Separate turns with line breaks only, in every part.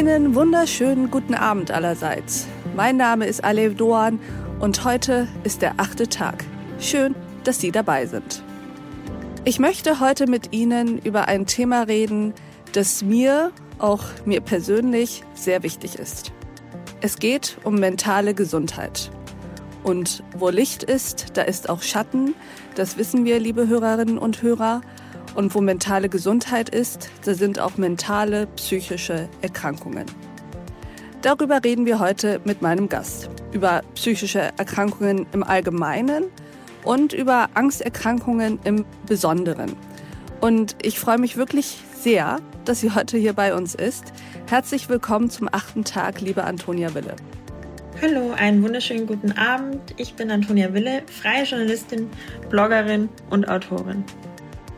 Einen wunderschönen guten Abend allerseits. Mein Name ist Alev Doan und heute ist der achte Tag. Schön, dass Sie dabei sind. Ich möchte heute mit Ihnen über ein Thema reden, das mir, auch mir persönlich, sehr wichtig ist. Es geht um mentale Gesundheit. Und wo Licht ist, da ist auch Schatten. Das wissen wir, liebe Hörerinnen und Hörer. Und wo mentale Gesundheit ist, da sind auch mentale, psychische Erkrankungen. Darüber reden wir heute mit meinem Gast. Über psychische Erkrankungen im Allgemeinen und über Angsterkrankungen im Besonderen. Und ich freue mich wirklich sehr, dass sie heute hier bei uns ist. Herzlich willkommen zum achten Tag, liebe Antonia Wille.
Hallo, einen wunderschönen guten Abend. Ich bin Antonia Wille, freie Journalistin, Bloggerin und Autorin.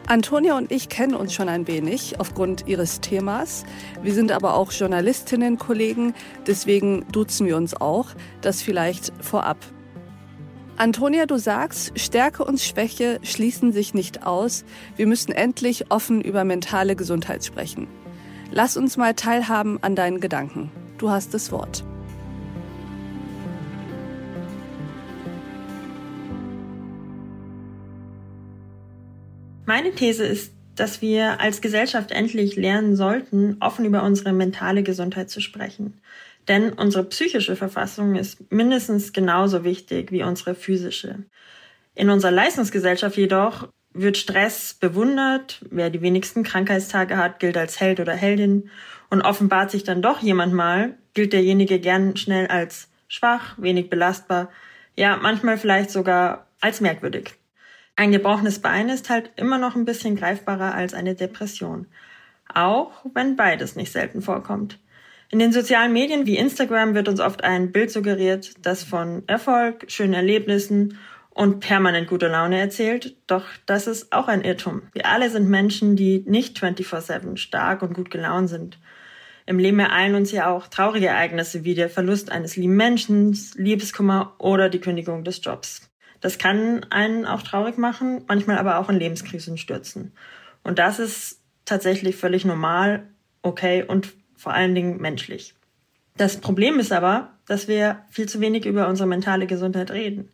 Antonia und ich kennen uns schon ein wenig aufgrund ihres Themas. Wir sind aber auch Journalistinnen, Kollegen, deswegen duzen wir uns auch. Das vielleicht vorab. Antonia, du sagst, Stärke und Schwäche schließen sich nicht aus. Wir müssen endlich offen über mentale Gesundheit sprechen. Lass uns mal teilhaben an deinen Gedanken. Du hast das Wort.
Meine These ist, dass wir als Gesellschaft endlich lernen sollten, offen über unsere mentale Gesundheit zu sprechen. Denn unsere psychische Verfassung ist mindestens genauso wichtig wie unsere physische. In unserer Leistungsgesellschaft jedoch wird Stress bewundert. Wer die wenigsten Krankheitstage hat, gilt als Held oder Heldin. Und offenbart sich dann doch jemand mal, gilt derjenige gern schnell als schwach, wenig belastbar, ja, manchmal vielleicht sogar als merkwürdig. Ein gebrochenes Bein ist halt immer noch ein bisschen greifbarer als eine Depression. Auch wenn beides nicht selten vorkommt. In den sozialen Medien wie Instagram wird uns oft ein Bild suggeriert, das von Erfolg, schönen Erlebnissen und permanent guter Laune erzählt. Doch das ist auch ein Irrtum. Wir alle sind Menschen, die nicht 24-7 stark und gut gelaunt sind. Im Leben ereilen uns ja auch traurige Ereignisse wie der Verlust eines lieben Menschen, Liebeskummer oder die Kündigung des Jobs. Das kann einen auch traurig machen, manchmal aber auch in Lebenskrisen stürzen. Und das ist tatsächlich völlig normal, okay und vor allen Dingen menschlich. Das Problem ist aber, dass wir viel zu wenig über unsere mentale Gesundheit reden.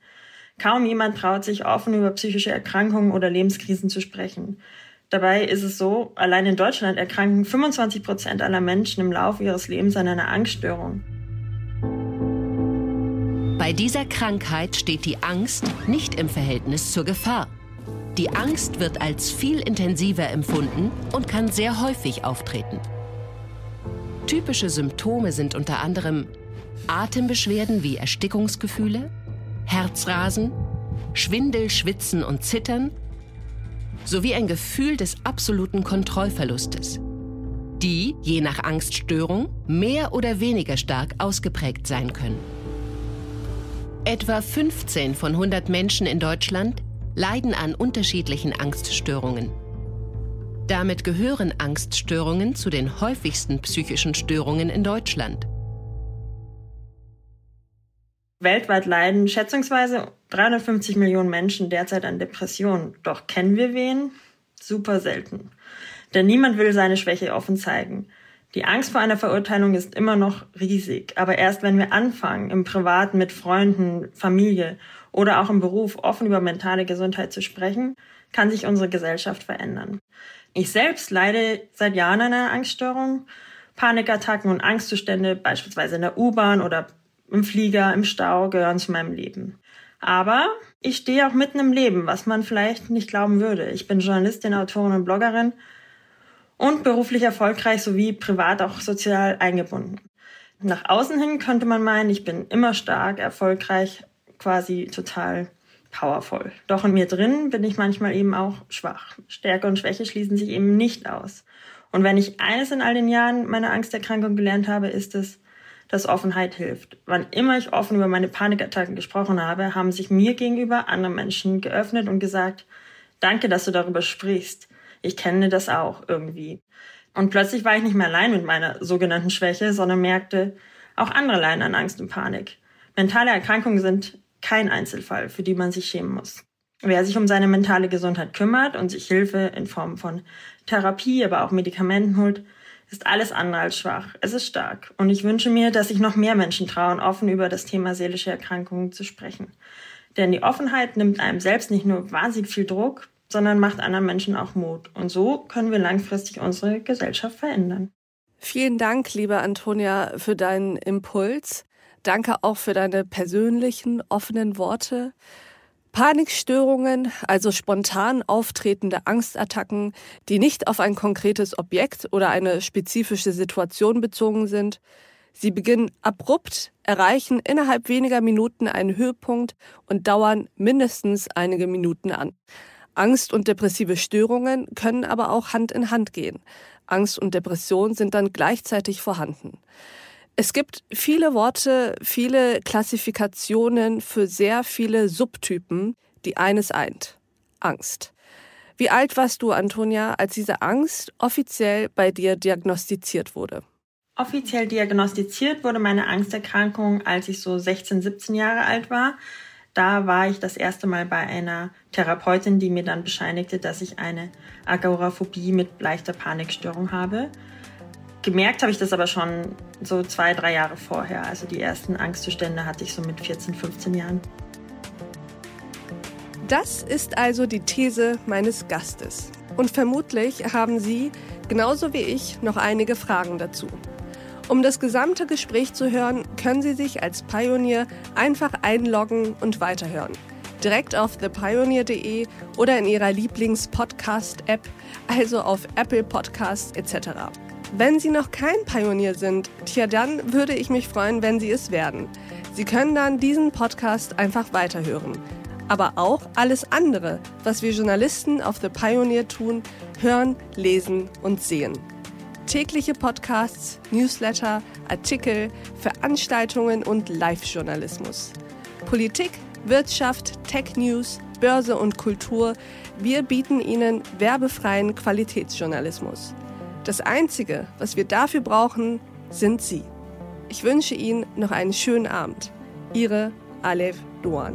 Kaum jemand traut sich offen über psychische Erkrankungen oder Lebenskrisen zu sprechen. Dabei ist es so, allein in Deutschland erkranken 25 Prozent aller Menschen im Laufe ihres Lebens an einer Angststörung.
Bei dieser Krankheit steht die Angst nicht im Verhältnis zur Gefahr. Die Angst wird als viel intensiver empfunden und kann sehr häufig auftreten. Typische Symptome sind unter anderem Atembeschwerden wie Erstickungsgefühle, Herzrasen, Schwindel, Schwitzen und Zittern sowie ein Gefühl des absoluten Kontrollverlustes, die, je nach Angststörung, mehr oder weniger stark ausgeprägt sein können. Etwa 15 von 100 Menschen in Deutschland leiden an unterschiedlichen Angststörungen. Damit gehören Angststörungen zu den häufigsten psychischen Störungen in Deutschland.
Weltweit leiden schätzungsweise 350 Millionen Menschen derzeit an Depressionen. Doch kennen wir wen? Super selten. Denn niemand will seine Schwäche offen zeigen. Die Angst vor einer Verurteilung ist immer noch riesig. Aber erst wenn wir anfangen, im Privaten mit Freunden, Familie oder auch im Beruf offen über mentale Gesundheit zu sprechen, kann sich unsere Gesellschaft verändern. Ich selbst leide seit Jahren an einer Angststörung. Panikattacken und Angstzustände, beispielsweise in der U-Bahn oder im Flieger, im Stau, gehören zu meinem Leben. Aber ich stehe auch mitten im Leben, was man vielleicht nicht glauben würde. Ich bin Journalistin, Autorin und Bloggerin und beruflich erfolgreich sowie privat auch sozial eingebunden. Nach außen hin könnte man meinen, ich bin immer stark, erfolgreich, quasi total powerful. Doch in mir drin bin ich manchmal eben auch schwach. Stärke und Schwäche schließen sich eben nicht aus. Und wenn ich eines in all den Jahren meiner Angsterkrankung gelernt habe, ist es, dass Offenheit hilft. Wann immer ich offen über meine Panikattacken gesprochen habe, haben sich mir gegenüber andere Menschen geöffnet und gesagt, danke, dass du darüber sprichst. Ich kenne das auch irgendwie. Und plötzlich war ich nicht mehr allein mit meiner sogenannten Schwäche, sondern merkte, auch andere leiden an Angst und Panik. Mentale Erkrankungen sind kein Einzelfall, für die man sich schämen muss. Wer sich um seine mentale Gesundheit kümmert und sich Hilfe in Form von Therapie, aber auch Medikamenten holt, ist alles andere als schwach. Es ist stark. Und ich wünsche mir, dass sich noch mehr Menschen trauen, offen über das Thema seelische Erkrankungen zu sprechen. Denn die Offenheit nimmt einem selbst nicht nur wahnsinnig viel Druck, sondern macht anderen Menschen auch Mut. Und so können wir langfristig unsere Gesellschaft verändern.
Vielen Dank, liebe Antonia, für deinen Impuls. Danke auch für deine persönlichen, offenen Worte. Panikstörungen, also spontan auftretende Angstattacken, die nicht auf ein konkretes Objekt oder eine spezifische Situation bezogen sind. Sie beginnen abrupt, erreichen innerhalb weniger Minuten einen Höhepunkt und dauern mindestens einige Minuten an. Angst und depressive Störungen können aber auch Hand in Hand gehen. Angst und Depression sind dann gleichzeitig vorhanden. Es gibt viele Worte, viele Klassifikationen für sehr viele Subtypen, die eines eint. Angst. Wie alt warst du, Antonia, als diese Angst offiziell bei dir diagnostiziert wurde?
Offiziell diagnostiziert wurde meine Angsterkrankung, als ich so 16, 17 Jahre alt war. Da war ich das erste Mal bei einer Therapeutin, die mir dann bescheinigte, dass ich eine Agoraphobie mit leichter Panikstörung habe. Gemerkt habe ich das aber schon so zwei, drei Jahre vorher. Also die ersten Angstzustände hatte ich so mit 14, 15 Jahren.
Das ist also die These meines Gastes. Und vermutlich haben Sie, genauso wie ich, noch einige Fragen dazu. Um das gesamte Gespräch zu hören, können Sie sich als Pionier einfach einloggen und weiterhören. Direkt auf thepioneer.de oder in Ihrer Lieblings-Podcast-App, also auf Apple Podcasts etc. Wenn Sie noch kein Pionier sind, tja, dann würde ich mich freuen, wenn Sie es werden. Sie können dann diesen Podcast einfach weiterhören. Aber auch alles andere, was wir Journalisten auf The Pioneer tun, hören, lesen und sehen tägliche Podcasts, Newsletter, Artikel, Veranstaltungen und Live-Journalismus. Politik, Wirtschaft, Tech News, Börse und Kultur. Wir bieten Ihnen werbefreien Qualitätsjournalismus. Das Einzige, was wir dafür brauchen, sind Sie. Ich wünsche Ihnen noch einen schönen Abend. Ihre Alev Doan.